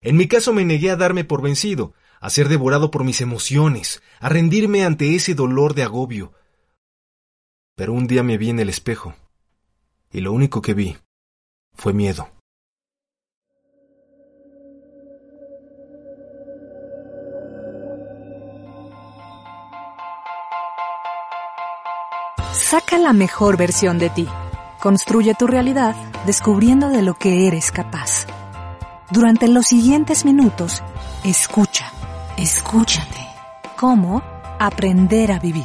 En mi caso me negué a darme por vencido, a ser devorado por mis emociones, a rendirme ante ese dolor de agobio. Pero un día me vi en el espejo, y lo único que vi fue miedo. Saca la mejor versión de ti. Construye tu realidad descubriendo de lo que eres capaz. Durante los siguientes minutos, escucha, escúchate. ¿Cómo? Aprender a vivir.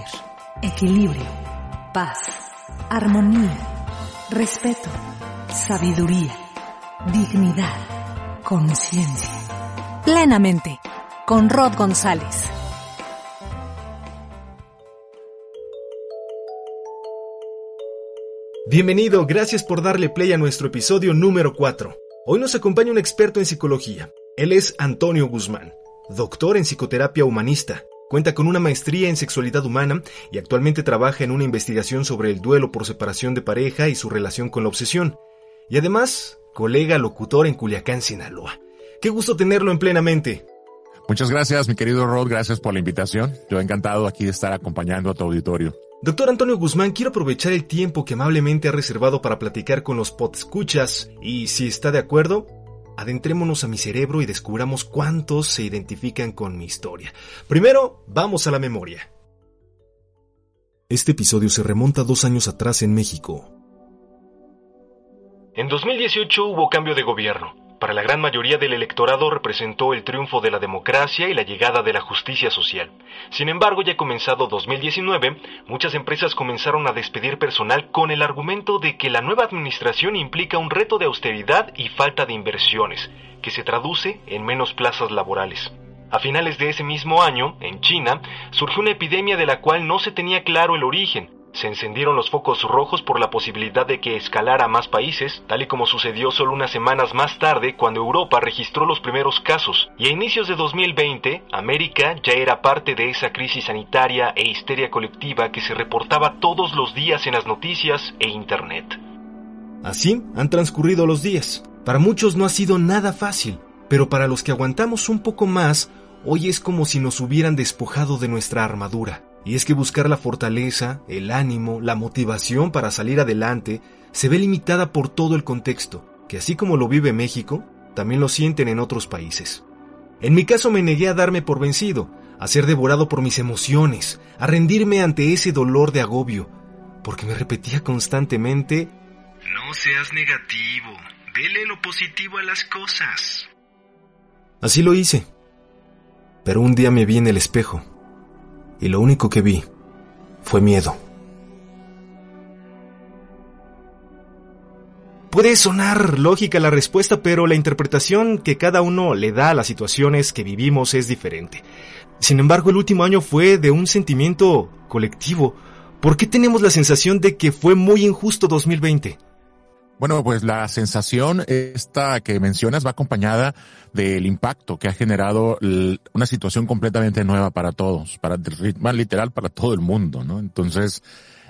Equilibrio, paz, armonía, respeto, sabiduría, dignidad, conciencia. Plenamente, con Rod González. Bienvenido, gracias por darle play a nuestro episodio número 4. Hoy nos acompaña un experto en psicología. Él es Antonio Guzmán, doctor en psicoterapia humanista. Cuenta con una maestría en sexualidad humana y actualmente trabaja en una investigación sobre el duelo por separación de pareja y su relación con la obsesión. Y además, colega locutor en Culiacán, Sinaloa. Qué gusto tenerlo en plenamente. Muchas gracias, mi querido Rod. Gracias por la invitación. Yo encantado aquí de estar acompañando a tu auditorio. Doctor Antonio Guzmán, quiero aprovechar el tiempo que amablemente ha reservado para platicar con los podscuchas y si está de acuerdo, adentrémonos a mi cerebro y descubramos cuántos se identifican con mi historia. Primero, vamos a la memoria. Este episodio se remonta dos años atrás en México. En 2018 hubo cambio de gobierno. Para la gran mayoría del electorado representó el triunfo de la democracia y la llegada de la justicia social. Sin embargo, ya comenzado 2019, muchas empresas comenzaron a despedir personal con el argumento de que la nueva administración implica un reto de austeridad y falta de inversiones, que se traduce en menos plazas laborales. A finales de ese mismo año, en China, surgió una epidemia de la cual no se tenía claro el origen, se encendieron los focos rojos por la posibilidad de que escalara a más países, tal y como sucedió solo unas semanas más tarde cuando Europa registró los primeros casos, y a inicios de 2020, América ya era parte de esa crisis sanitaria e histeria colectiva que se reportaba todos los días en las noticias e Internet. Así han transcurrido los días. Para muchos no ha sido nada fácil, pero para los que aguantamos un poco más, hoy es como si nos hubieran despojado de nuestra armadura. Y es que buscar la fortaleza, el ánimo, la motivación para salir adelante se ve limitada por todo el contexto, que así como lo vive México, también lo sienten en otros países. En mi caso me negué a darme por vencido, a ser devorado por mis emociones, a rendirme ante ese dolor de agobio, porque me repetía constantemente, No seas negativo, dele lo positivo a las cosas. Así lo hice. Pero un día me vi en el espejo y lo único que vi fue miedo. Puede sonar lógica la respuesta, pero la interpretación que cada uno le da a las situaciones que vivimos es diferente. Sin embargo, el último año fue de un sentimiento colectivo. ¿Por qué tenemos la sensación de que fue muy injusto 2020? Bueno, pues la sensación esta que mencionas va acompañada del impacto que ha generado una situación completamente nueva para todos, para más literal para todo el mundo, ¿no? Entonces,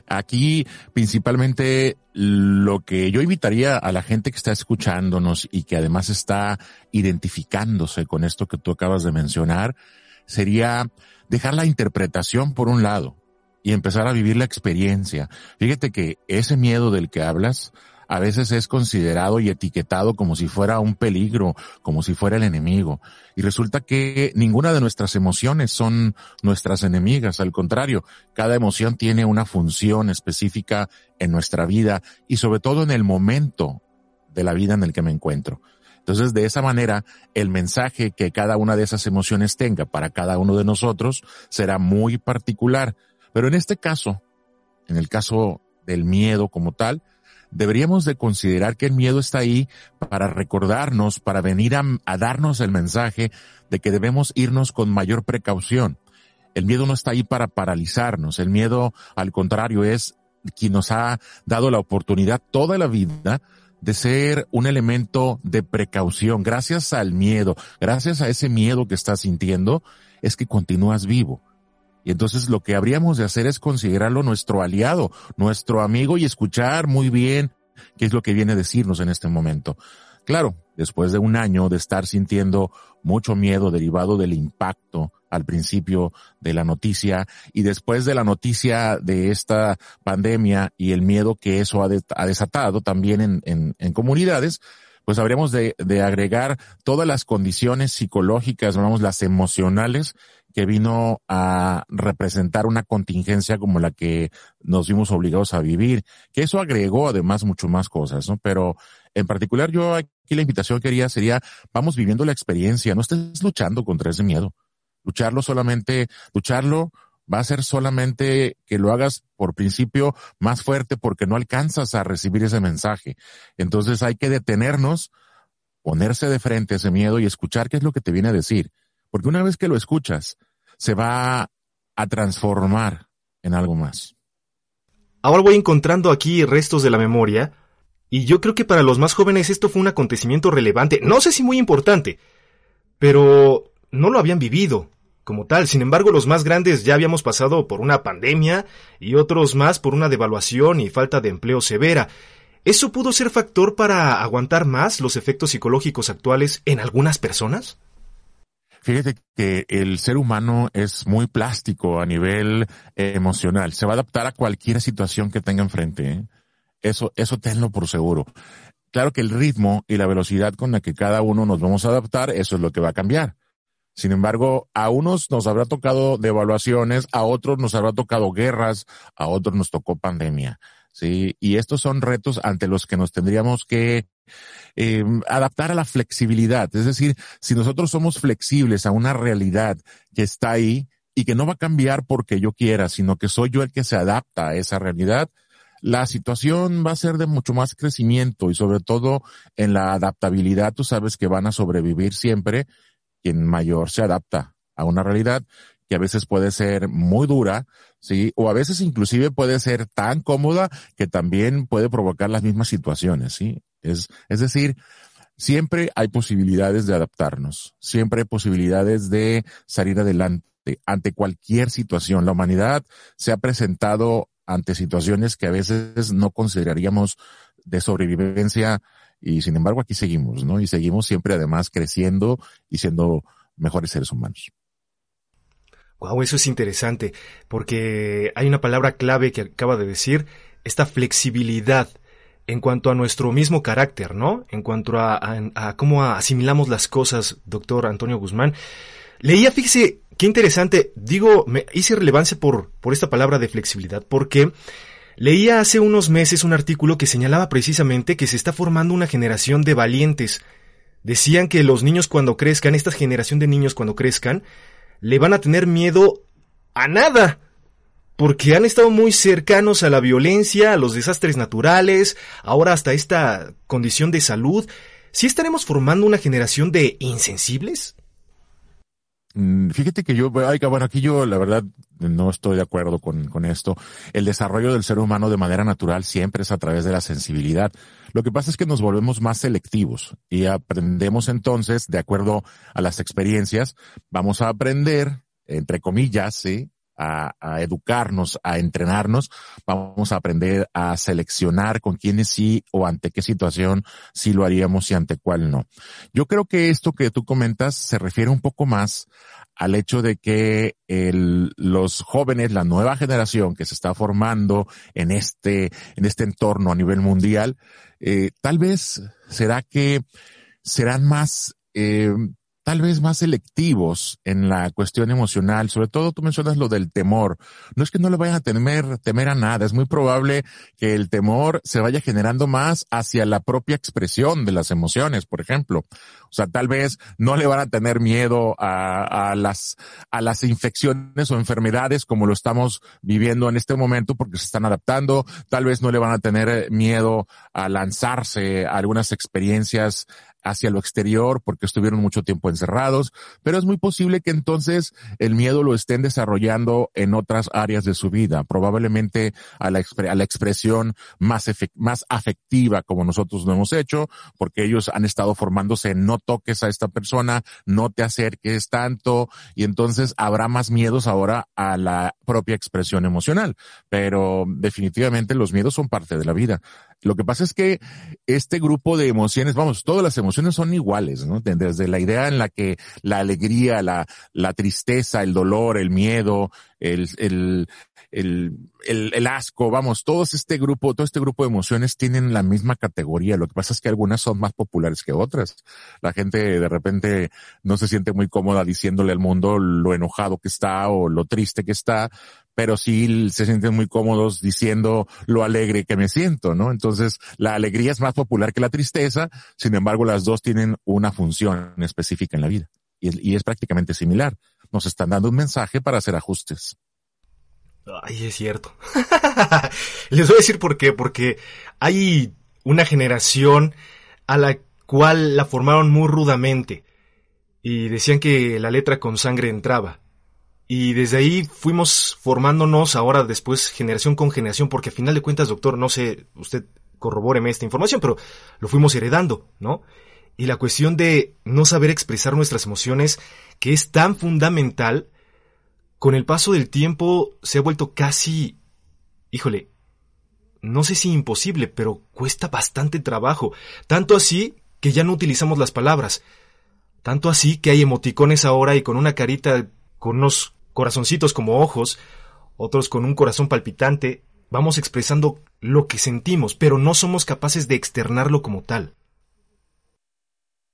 aquí principalmente lo que yo invitaría a la gente que está escuchándonos y que además está identificándose con esto que tú acabas de mencionar sería dejar la interpretación por un lado y empezar a vivir la experiencia. Fíjate que ese miedo del que hablas a veces es considerado y etiquetado como si fuera un peligro, como si fuera el enemigo. Y resulta que ninguna de nuestras emociones son nuestras enemigas, al contrario, cada emoción tiene una función específica en nuestra vida y sobre todo en el momento de la vida en el que me encuentro. Entonces, de esa manera, el mensaje que cada una de esas emociones tenga para cada uno de nosotros será muy particular. Pero en este caso, en el caso del miedo como tal, deberíamos de considerar que el miedo está ahí para recordarnos, para venir a, a darnos el mensaje de que debemos irnos con mayor precaución. El miedo no está ahí para paralizarnos. El miedo, al contrario, es quien nos ha dado la oportunidad toda la vida de ser un elemento de precaución. Gracias al miedo, gracias a ese miedo que estás sintiendo, es que continúas vivo. Y entonces lo que habríamos de hacer es considerarlo nuestro aliado, nuestro amigo y escuchar muy bien qué es lo que viene a decirnos en este momento. Claro, después de un año de estar sintiendo mucho miedo derivado del impacto al principio de la noticia y después de la noticia de esta pandemia y el miedo que eso ha, desatado también en, comunidades, pues habríamos de, de, agregar todas las condiciones psicológicas, vamos, las emocionales que vino a representar una contingencia como la que nos vimos obligados a vivir, que eso agregó además mucho más cosas, ¿no? Pero en particular yo aquí la invitación que quería sería, vamos viviendo la experiencia, no estés luchando contra ese miedo. Lucharlo solamente, lucharlo va a ser solamente que lo hagas por principio más fuerte porque no alcanzas a recibir ese mensaje. Entonces hay que detenernos, ponerse de frente a ese miedo y escuchar qué es lo que te viene a decir porque una vez que lo escuchas, se va a transformar en algo más. Ahora voy encontrando aquí restos de la memoria, y yo creo que para los más jóvenes esto fue un acontecimiento relevante, no sé si muy importante, pero no lo habían vivido como tal. Sin embargo, los más grandes ya habíamos pasado por una pandemia y otros más por una devaluación y falta de empleo severa. ¿Eso pudo ser factor para aguantar más los efectos psicológicos actuales en algunas personas? Fíjate que el ser humano es muy plástico a nivel emocional. Se va a adaptar a cualquier situación que tenga enfrente. ¿eh? Eso, eso tenlo por seguro. Claro que el ritmo y la velocidad con la que cada uno nos vamos a adaptar, eso es lo que va a cambiar. Sin embargo, a unos nos habrá tocado devaluaciones, a otros nos habrá tocado guerras, a otros nos tocó pandemia. Sí, y estos son retos ante los que nos tendríamos que eh, adaptar a la flexibilidad. Es decir, si nosotros somos flexibles a una realidad que está ahí y que no va a cambiar porque yo quiera, sino que soy yo el que se adapta a esa realidad, la situación va a ser de mucho más crecimiento y sobre todo en la adaptabilidad, tú sabes que van a sobrevivir siempre quien mayor se adapta a una realidad que a veces puede ser muy dura, sí, o a veces inclusive puede ser tan cómoda que también puede provocar las mismas situaciones, sí. Es, es decir, siempre hay posibilidades de adaptarnos, siempre hay posibilidades de salir adelante ante cualquier situación. La humanidad se ha presentado ante situaciones que a veces no consideraríamos de sobrevivencia y sin embargo aquí seguimos, ¿no? Y seguimos siempre además creciendo y siendo mejores seres humanos. Wow, eso es interesante, porque hay una palabra clave que acaba de decir, esta flexibilidad en cuanto a nuestro mismo carácter, ¿no? En cuanto a, cómo asimilamos las cosas, doctor Antonio Guzmán. Leía, fíjese, qué interesante, digo, me hice relevancia por, por esta palabra de flexibilidad, porque leía hace unos meses un artículo que señalaba precisamente que se está formando una generación de valientes. Decían que los niños cuando crezcan, esta generación de niños cuando crezcan, le van a tener miedo a nada porque han estado muy cercanos a la violencia, a los desastres naturales, ahora hasta esta condición de salud. ¿Sí estaremos formando una generación de insensibles? Mm, fíjate que yo, bueno, aquí yo la verdad no estoy de acuerdo con esto. El desarrollo del ser humano de manera natural siempre es a través de la sensibilidad. Lo que pasa es que nos volvemos más selectivos y aprendemos entonces, de acuerdo a las experiencias, vamos a aprender, entre comillas, ¿sí? A, educarnos, a entrenarnos, vamos a aprender a seleccionar con quiénes sí o ante qué situación sí lo haríamos y ante cuál no. Yo creo que esto que tú comentas se refiere un poco más al hecho de que el, los jóvenes, la nueva generación que se está formando en este, en este entorno a nivel mundial, eh, tal vez será que serán más eh, tal vez más selectivos en la cuestión emocional. Sobre todo tú mencionas lo del temor. No es que no le vayan a temer, temer a nada. Es muy probable que el temor se vaya generando más hacia la propia expresión de las emociones, por ejemplo. O sea, tal vez no le van a tener miedo a, a las, a las infecciones o enfermedades como lo estamos viviendo en este momento porque se están adaptando. Tal vez no le van a tener miedo a lanzarse a algunas experiencias hacia lo exterior porque estuvieron mucho tiempo encerrados, pero es muy posible que entonces el miedo lo estén desarrollando en otras áreas de su vida, probablemente a la, a la expresión más, más afectiva como nosotros lo hemos hecho, porque ellos han estado formándose en no toques a esta persona, no te acerques tanto, y entonces habrá más miedos ahora a la propia expresión emocional, pero definitivamente los miedos son parte de la vida. Lo que pasa es que este grupo de emociones, vamos, todas las emociones son iguales, ¿no? Desde la idea en la que la alegría, la, la tristeza, el dolor, el miedo, el, el, el, el, asco, vamos, todo este grupo, todo este grupo de emociones tienen la misma categoría. Lo que pasa es que algunas son más populares que otras. La gente de repente no se siente muy cómoda diciéndole al mundo lo enojado que está o lo triste que está, pero sí se sienten muy cómodos diciendo lo alegre que me siento, ¿no? Entonces, la alegría es más popular que la tristeza, sin embargo, las dos tienen una función específica en la vida y, es prácticamente similar. Nos están dando un mensaje para hacer ajustes. Ay, es cierto. Les voy a decir por qué, porque hay una generación a la cual la formaron muy rudamente y decían que la letra con sangre entraba. Y desde ahí fuimos formándonos ahora después generación con generación, porque a final de cuentas, doctor, no sé, usted corrobóreme esta información, pero lo fuimos heredando, ¿no? Y la cuestión de no saber expresar nuestras emociones, que es tan fundamental, con el paso del tiempo se ha vuelto casi, híjole, no sé si imposible, pero cuesta bastante trabajo. Tanto así que ya no utilizamos las palabras. Tanto así que hay emoticones ahora y con una carita con unos corazoncitos como ojos, otros con un corazón palpitante, vamos expresando lo que sentimos, pero no somos capaces de externarlo como tal.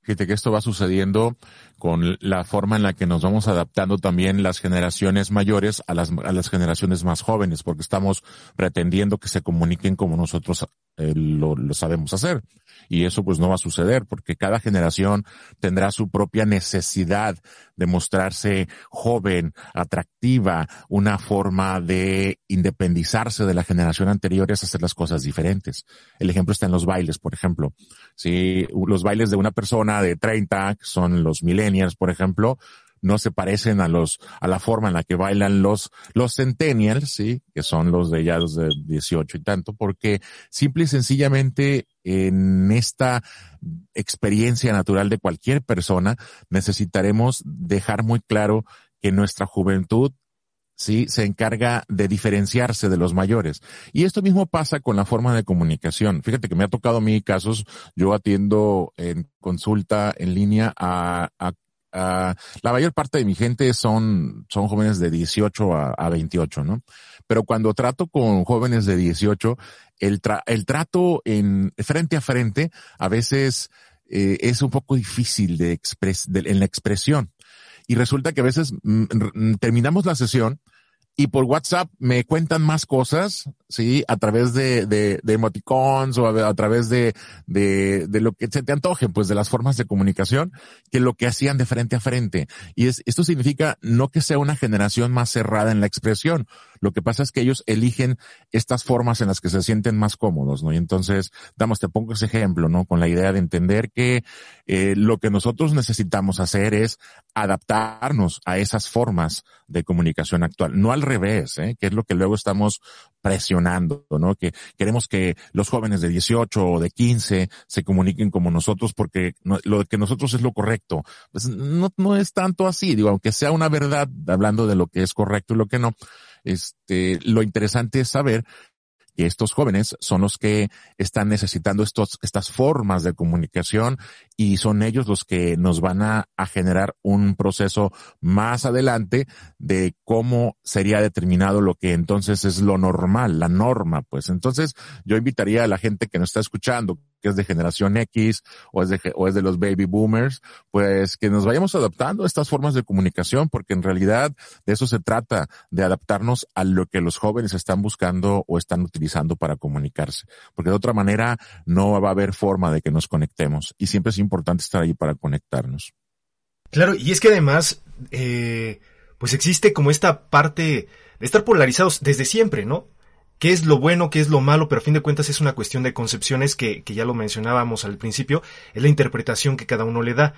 Fíjate que esto va sucediendo con la forma en la que nos vamos adaptando también las generaciones mayores a las, a las generaciones más jóvenes, porque estamos pretendiendo que se comuniquen como nosotros eh, lo, lo, sabemos hacer. Y eso pues no va a suceder, porque cada generación tendrá su propia necesidad de mostrarse joven, atractiva, una forma de independizarse de la generación anterior es hacer las cosas diferentes. El ejemplo está en los bailes, por ejemplo. Si los bailes de una persona de 30, que son los millennials, por ejemplo, no se parecen a los, a la forma en la que bailan los, los centennials, sí, que son los de ya los de 18 y tanto, porque simple y sencillamente en esta experiencia natural de cualquier persona necesitaremos dejar muy claro que nuestra juventud ¿sí? Se encarga de diferenciarse de los mayores. Y esto mismo pasa con la forma de comunicación. Fíjate que me ha tocado a mí casos, yo atiendo en consulta en línea a, a, la mayor parte de mi gente son, son jóvenes de 18 a, a 28, ¿no? Pero cuando trato con jóvenes de 18, el, tra el trato en frente a frente a veces eh, es un poco difícil de, expres en la expresión. Y resulta que a veces mm, terminamos la sesión y por WhatsApp me cuentan más cosas, sí, a través de, de, de emoticons o a, través de, de, de, lo que se te antoje, pues de las formas de comunicación, que lo que hacían de frente a frente. Y es, esto significa no que sea una generación más cerrada en la expresión. Lo que pasa es que ellos eligen estas formas en las que se sienten más cómodos, ¿no? Y entonces, damos, te pongo ese ejemplo, ¿no? Con la idea de entender que eh, lo que nosotros necesitamos hacer es adaptarnos a esas formas de comunicación actual, no al revés, ¿eh? que es lo que luego estamos presionando, ¿no? Que queremos que los jóvenes de 18 o de 15 se comuniquen como nosotros porque lo que nosotros es lo correcto. Pues no, no es tanto así, digo, aunque sea una verdad hablando de lo que es correcto y lo que no, este, lo interesante es saber que estos jóvenes son los que están necesitando estos, estas formas de comunicación y son ellos los que nos van a, a, generar un proceso más adelante de cómo sería determinado lo que entonces es lo normal, la norma, pues. Entonces, yo invitaría a la gente que nos está escuchando, que es de generación X o es de, o es de los baby boomers, pues que nos vayamos adaptando a estas formas de comunicación, porque en realidad de eso se trata, de adaptarnos a lo que los jóvenes están buscando o están utilizando para comunicarse, porque de otra manera no va a haber forma de que nos conectemos y siempre es importante estar ahí para conectarnos. Claro, y es que además, eh, pues existe como esta parte de estar polarizados desde siempre, ¿no? Qué es lo bueno, qué es lo malo, pero a fin de cuentas es una cuestión de concepciones que, que ya lo mencionábamos al principio, es la interpretación que cada uno le da,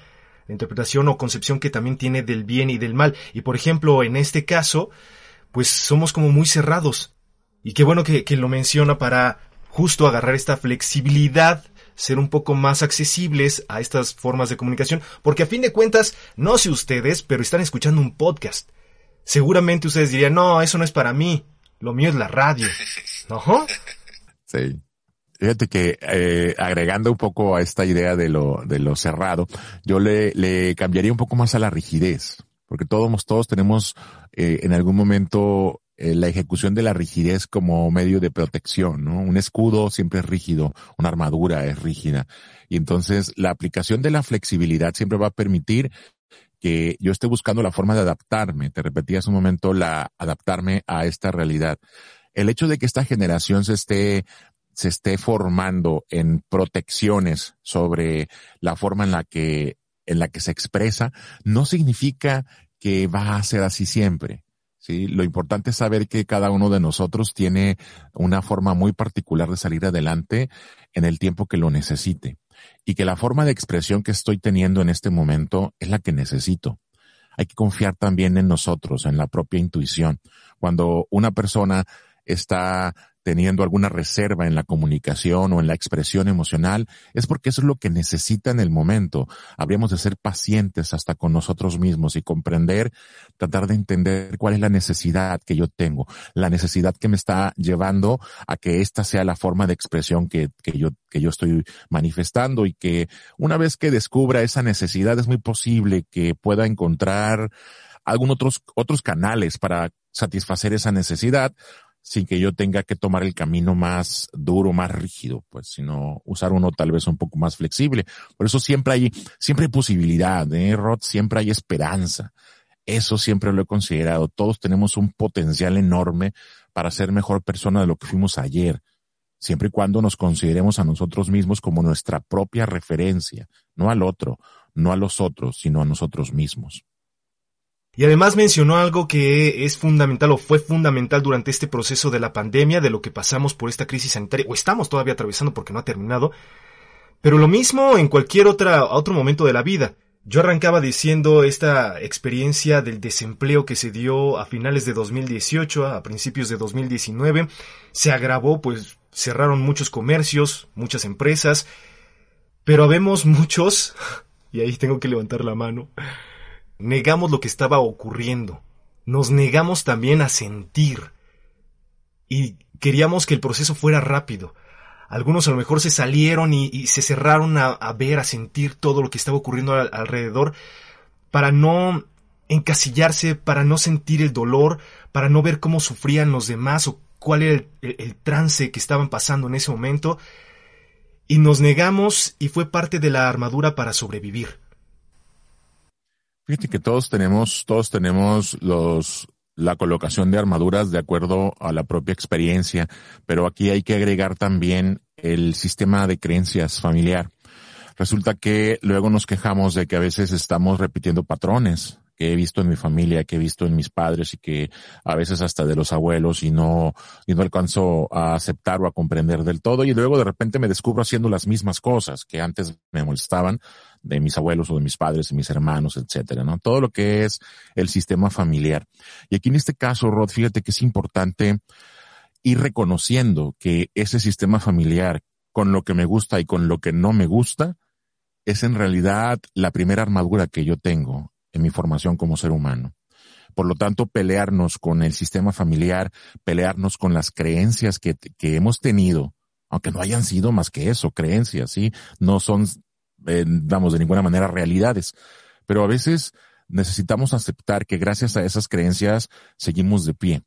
la interpretación o concepción que también tiene del bien y del mal. Y por ejemplo, en este caso, pues somos como muy cerrados. Y qué bueno que, que lo menciona para justo agarrar esta flexibilidad ser un poco más accesibles a estas formas de comunicación, porque a fin de cuentas, no sé ustedes, pero están escuchando un podcast. Seguramente ustedes dirían, no, eso no es para mí. Lo mío es la radio. ¿No? Sí. Fíjate que eh, agregando un poco a esta idea de lo, de lo cerrado, yo le, le cambiaría un poco más a la rigidez, porque todos, todos tenemos eh, en algún momento eh, la ejecución de la rigidez como medio de protección, ¿no? Un escudo siempre es rígido, una armadura es rígida. Y entonces la aplicación de la flexibilidad siempre va a permitir que yo esté buscando la forma de adaptarme. Te repetí hace un momento la adaptarme a esta realidad. El hecho de que esta generación se esté se esté formando en protecciones sobre la forma en la que en la que se expresa no significa que va a ser así siempre. Sí, lo importante es saber que cada uno de nosotros tiene una forma muy particular de salir adelante en el tiempo que lo necesite y que la forma de expresión que estoy teniendo en este momento es la que necesito. Hay que confiar también en nosotros, en la propia intuición. Cuando una persona está teniendo alguna reserva en la comunicación o en la expresión emocional, es porque eso es lo que necesita en el momento. Habríamos de ser pacientes hasta con nosotros mismos y comprender, tratar de entender cuál es la necesidad que yo tengo, la necesidad que me está llevando a que esta sea la forma de expresión que, que yo, que yo estoy manifestando y que una vez que descubra esa necesidad es muy posible que pueda encontrar algún otros, otros canales para satisfacer esa necesidad sin que yo tenga que tomar el camino más duro, más rígido, pues, sino usar uno tal vez un poco más flexible. Por eso siempre hay, siempre hay posibilidad, ¿eh, Rod? Siempre hay esperanza. Eso siempre lo he considerado. Todos tenemos un potencial enorme para ser mejor persona de lo que fuimos ayer, siempre y cuando nos consideremos a nosotros mismos como nuestra propia referencia, no al otro, no a los otros, sino a nosotros mismos. Y además mencionó algo que es fundamental o fue fundamental durante este proceso de la pandemia, de lo que pasamos por esta crisis sanitaria, o estamos todavía atravesando porque no ha terminado, pero lo mismo en cualquier otro momento de la vida. Yo arrancaba diciendo esta experiencia del desempleo que se dio a finales de 2018, a principios de 2019, se agravó, pues cerraron muchos comercios, muchas empresas, pero habemos muchos, y ahí tengo que levantar la mano, negamos lo que estaba ocurriendo, nos negamos también a sentir y queríamos que el proceso fuera rápido. Algunos a lo mejor se salieron y, se cerraron a, ver, a sentir todo lo que estaba ocurriendo alrededor para no encasillarse, para no sentir el dolor, para no ver cómo sufrían los demás o cuál era el trance que estaban pasando en ese momento. Y nos negamos y fue parte de la armadura para sobrevivir. Fíjate que todos tenemos, todos tenemos los, la colocación de armaduras de acuerdo a la propia experiencia, pero aquí hay que agregar también el sistema de creencias familiar. Resulta que luego nos quejamos de que a veces estamos repitiendo patrones que he visto en mi familia, que he visto en mis padres y que a veces hasta de los abuelos y no, y no alcanzo a aceptar o a comprender del todo y luego de repente me descubro haciendo las mismas cosas que antes me molestaban de mis abuelos o de mis padres y mis hermanos, etcétera, ¿no? Todo lo que es el sistema familiar. Y aquí en este caso, Rod, fíjate que es importante ir reconociendo que ese sistema familiar con lo que me gusta y con lo que no me gusta es en realidad la primera armadura que yo tengo en mi formación como ser humano. Por lo tanto, pelearnos con el sistema familiar, pelearnos con las creencias que, hemos tenido, aunque no hayan sido más que eso, creencias, ¿sí? No son, eh, vamos, de ninguna manera realidades. Pero a veces necesitamos aceptar que gracias a esas creencias seguimos de pie.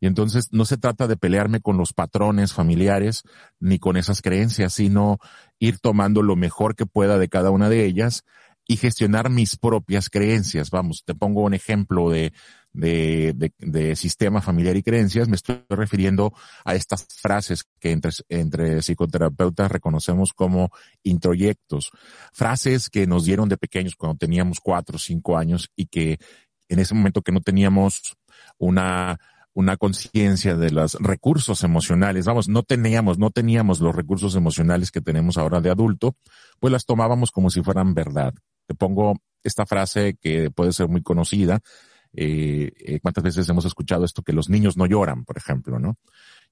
Y entonces no se trata de pelearme con los patrones familiares ni con esas creencias, sino ir tomando lo mejor que pueda de cada una de ellas y gestionar mis propias creencias. Vamos, te pongo un ejemplo de, de, de, de, sistema familiar y creencias, me estoy refiriendo a estas frases que entre, entre psicoterapeutas reconocemos como introyectos. Frases que nos dieron de pequeños cuando teníamos cuatro o cinco años y que en ese momento que no teníamos una una conciencia de los recursos emocionales, vamos, no teníamos, no teníamos los recursos emocionales que tenemos ahora de adulto, pues las tomábamos como si fueran verdad. Te pongo esta frase que puede ser muy conocida. Eh, eh, ¿Cuántas veces hemos escuchado esto que los niños no lloran, por ejemplo, no?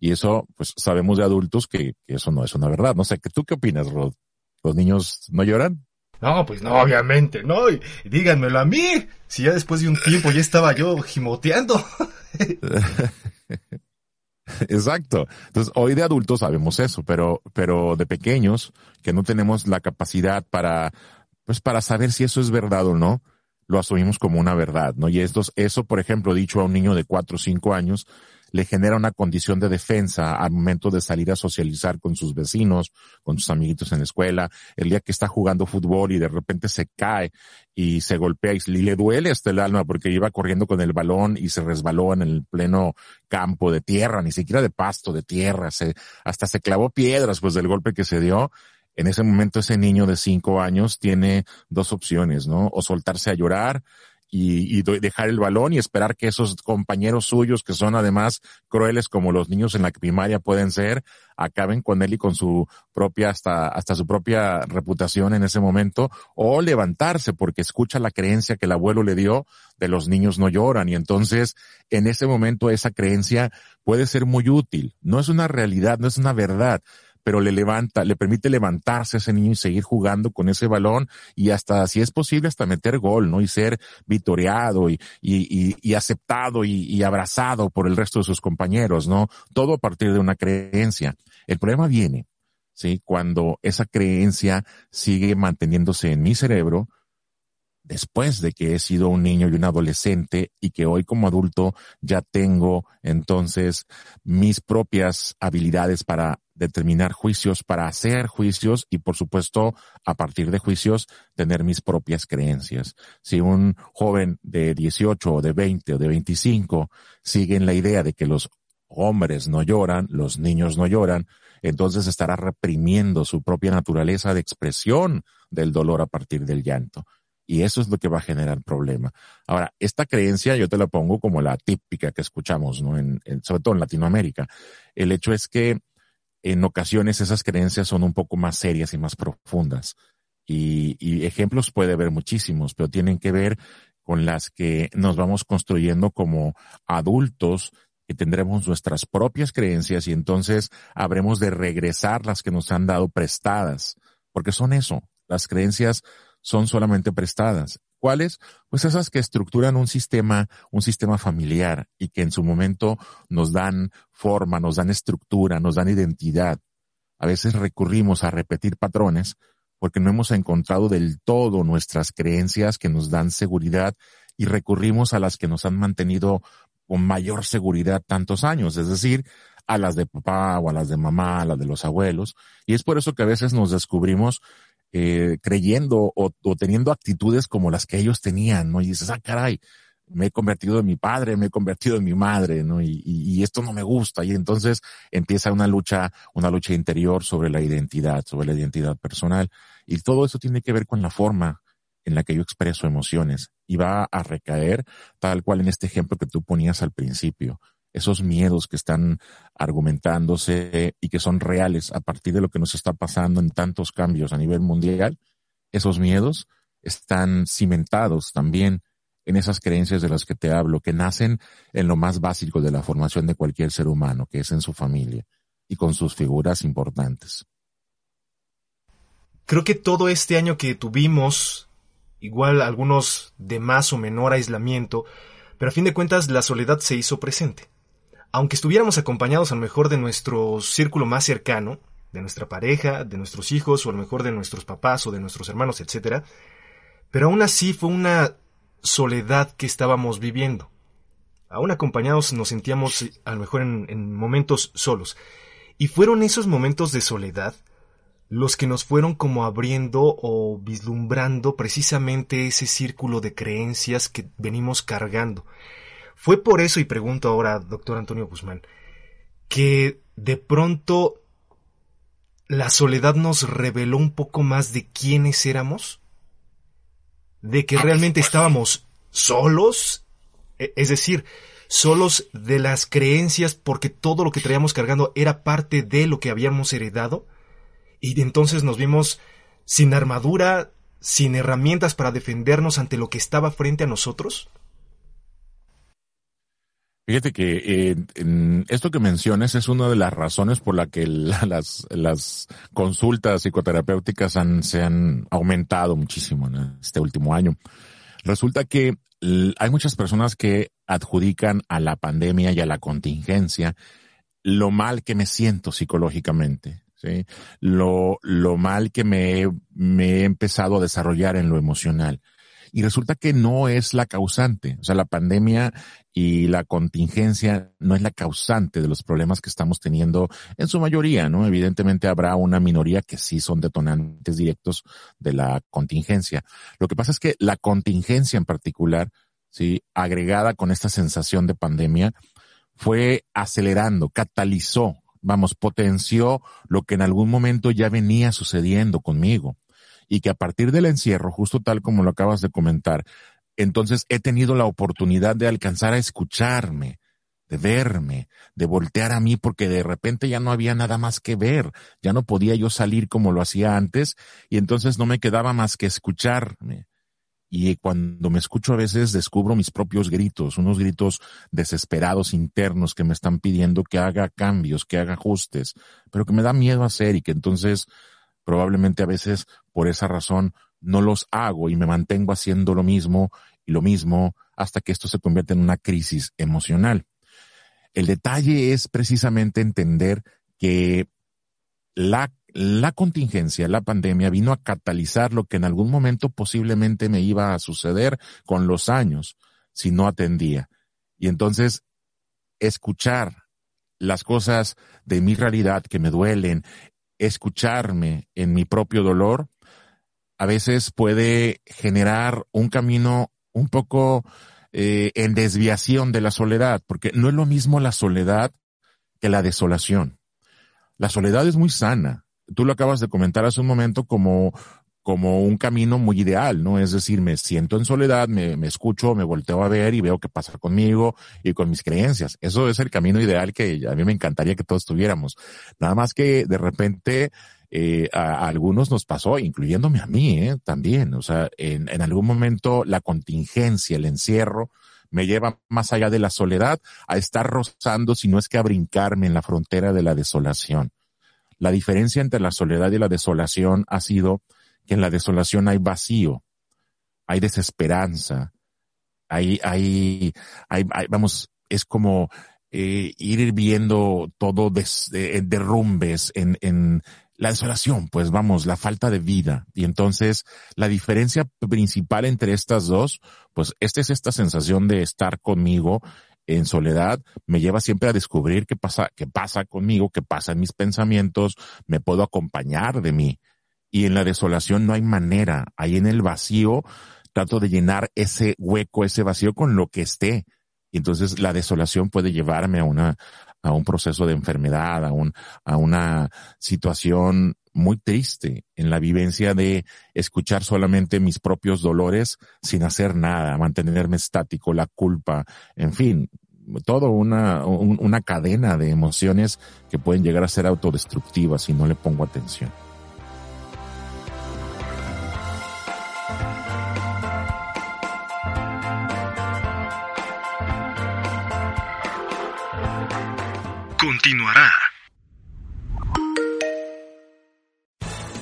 Y eso, pues sabemos de adultos que, que eso no es una verdad. No sé, ¿tú qué opinas, Rod? ¿Los niños no lloran? No, pues no, obviamente, no. Y, díganmelo a mí. Si ya después de un tiempo ya estaba yo gimoteando. Exacto. Entonces, hoy de adultos sabemos eso, pero, pero de pequeños, que no tenemos la capacidad para pues para saber si eso es verdad o no, lo asumimos como una verdad, ¿no? Y esto, eso, por ejemplo, dicho a un niño de cuatro o cinco años, le genera una condición de defensa al momento de salir a socializar con sus vecinos, con sus amiguitos en la escuela, el día que está jugando fútbol y de repente se cae y se golpea y le duele hasta el alma porque iba corriendo con el balón y se resbaló en el pleno campo de tierra, ni siquiera de pasto, de tierra, se, hasta se clavó piedras pues del golpe que se dio en ese momento ese niño de cinco años tiene dos opciones, ¿no? O soltarse a llorar y, dejar el balón y esperar que esos compañeros suyos, que son además crueles como los niños en la primaria pueden ser, acaben con él y con su propia, hasta, hasta su propia reputación en ese momento, o levantarse porque escucha la creencia que el abuelo le dio de los niños no lloran. Y entonces, en ese momento, esa creencia puede ser muy útil. No es una realidad, no es una verdad, pero le levanta, le permite levantarse a ese niño y seguir jugando con ese balón y hasta, si es posible, hasta meter gol, ¿no? Y ser vitoreado y, y, y, aceptado y, y abrazado por el resto de sus compañeros, ¿no? Todo a partir de una creencia. El problema viene, ¿sí? Cuando esa creencia sigue manteniéndose en mi cerebro, después de que he sido un niño y un adolescente y que hoy como adulto ya tengo entonces mis propias habilidades para determinar juicios, para hacer juicios y por supuesto a partir de juicios tener mis propias creencias. Si un joven de 18 o de 20 o de 25 sigue en la idea de que los hombres no lloran, los niños no lloran, entonces estará reprimiendo su propia naturaleza de expresión del dolor a partir del llanto. Y eso es lo que va a generar problema. Ahora, esta creencia yo te la pongo como la típica que escuchamos, ¿no? En, sobre todo en Latinoamérica. El hecho es que en ocasiones esas creencias son un poco más serias y más profundas. Y, y ejemplos puede haber muchísimos, pero tienen que ver con las que nos vamos construyendo como adultos y tendremos nuestras propias creencias y entonces habremos de regresar las que nos han dado prestadas, porque son eso, las creencias son solamente prestadas. ¿Cuáles? Pues esas que estructuran un sistema, un sistema familiar y que en su momento nos dan forma, nos dan estructura, nos dan identidad. A veces recurrimos a repetir patrones porque no hemos encontrado del todo nuestras creencias que nos dan seguridad y recurrimos a las que nos han mantenido con mayor seguridad tantos años, es decir, a las de papá o a las de mamá, a las de los abuelos. Y es por eso que a veces nos descubrimos eh, creyendo o, teniendo actitudes como las que ellos tenían, ¿no? Y dices, ah, caray, me he convertido en mi padre, me he convertido en mi madre, ¿no? Y, y, esto no me gusta. Y entonces empieza una lucha, una lucha interior sobre la identidad, sobre la identidad personal. Y todo eso tiene que ver con la forma en la que yo expreso emociones. Y va a recaer tal cual en este ejemplo que tú ponías al principio esos miedos que están argumentándose y que son reales a partir de lo que nos está pasando en tantos cambios a nivel mundial, esos miedos están cimentados también en esas creencias de las que te hablo, que nacen en lo más básico de la formación de cualquier ser humano, que es en su familia y con sus figuras importantes. Creo que todo este año que tuvimos, igual algunos de más o menor aislamiento, pero a fin de cuentas la soledad se hizo presente aunque estuviéramos acompañados a lo mejor de nuestro círculo más cercano, de nuestra pareja, de nuestros hijos, o a lo mejor de nuestros papás o de nuestros hermanos, etc., pero aún así fue una soledad que estábamos viviendo. Aún acompañados nos sentíamos a lo mejor en, en momentos solos. Y fueron esos momentos de soledad los que nos fueron como abriendo o vislumbrando precisamente ese círculo de creencias que venimos cargando. Fue por eso, y pregunto ahora, doctor Antonio Guzmán, que de pronto la soledad nos reveló un poco más de quiénes éramos, de que realmente estábamos solos, e, es decir, solos de las creencias porque todo lo que traíamos cargando era parte de lo que habíamos heredado, y entonces nos vimos sin armadura, sin herramientas para defendernos ante lo que estaba frente a nosotros? Fíjate que eh, esto que mencionas es una de las razones por la que las, consultas psicoterapéuticas han, se han aumentado muchísimo en este último año. Resulta que hay muchas personas que adjudican a la pandemia y a la contingencia lo mal que me siento psicológicamente. Lo, lo mal que me he empezado a desarrollar en lo emocional. Y resulta que no es la causante. O sea, la pandemia y la contingencia no es la causante de los problemas que estamos teniendo en su mayoría, ¿no? Evidentemente habrá una minoría que sí son detonantes directos de la contingencia. Lo que pasa es que la contingencia en particular, sí, agregada con esta sensación de pandemia, fue acelerando, catalizó vamos, potenció lo que en algún momento ya venía sucediendo conmigo. Y que a partir del encierro, justo tal como lo acabas de comentar, entonces he tenido la oportunidad de alcanzar a escucharme, de verme, de voltear a mí porque de repente ya no había nada más que ver, ya no podía yo salir como lo hacía antes y entonces no me quedaba más que escucharme. Y cuando me escucho a veces descubro mis propios gritos, unos gritos desesperados internos que me están pidiendo que haga cambios, que haga ajustes, pero que me da miedo hacer y que entonces probablemente a veces por esa razón no los hago y me mantengo haciendo lo mismo y lo mismo hasta que esto se convierte en una crisis emocional. El detalle es precisamente entender que la la contingencia, la pandemia vino a catalizar lo que en algún momento posiblemente me iba a suceder con los años si no atendía. Y entonces, escuchar las cosas de mi realidad que me duelen, escucharme en mi propio dolor, a veces puede generar un camino un poco eh, en desviación de la soledad, porque no es lo mismo la soledad que la desolación. La soledad es muy sana, tú lo acabas de comentar hace un momento como, como un camino muy ideal, ¿no? Es decir, me siento en soledad, me, me, escucho, me volteo a ver y veo qué pasa conmigo y con mis creencias. Eso es el camino ideal que a mí me encantaría que todos tuviéramos. Nada más que de repente eh, a, algunos nos pasó, incluyéndome a mí, ¿eh? También. O sea, en, en algún momento la contingencia, el encierro, me lleva más allá de la soledad a estar rozando, si no es que a brincarme en la frontera de la desolación. La diferencia entre la soledad y la desolación ha sido que en la desolación hay vacío, hay desesperanza, hay, hay, hay, vamos, es como eh, ir viendo todo des, eh, derrumbes en, en la desolación, pues vamos, la falta de vida. Y entonces la diferencia principal entre estas dos, pues esta es esta sensación de estar conmigo en soledad me lleva siempre a descubrir qué pasa, qué pasa conmigo, qué pasa en mis pensamientos, me puedo acompañar de mí. Y en la desolación no hay manera. Ahí en el vacío trato de llenar ese hueco, ese vacío con lo que esté. Entonces la desolación puede llevarme a una, a un proceso de enfermedad, a un, a una situación muy triste en la vivencia de escuchar solamente mis propios dolores sin hacer nada, mantenerme estático, la culpa, en fin, todo una, una cadena de emociones que pueden llegar a ser autodestructivas si no le pongo atención.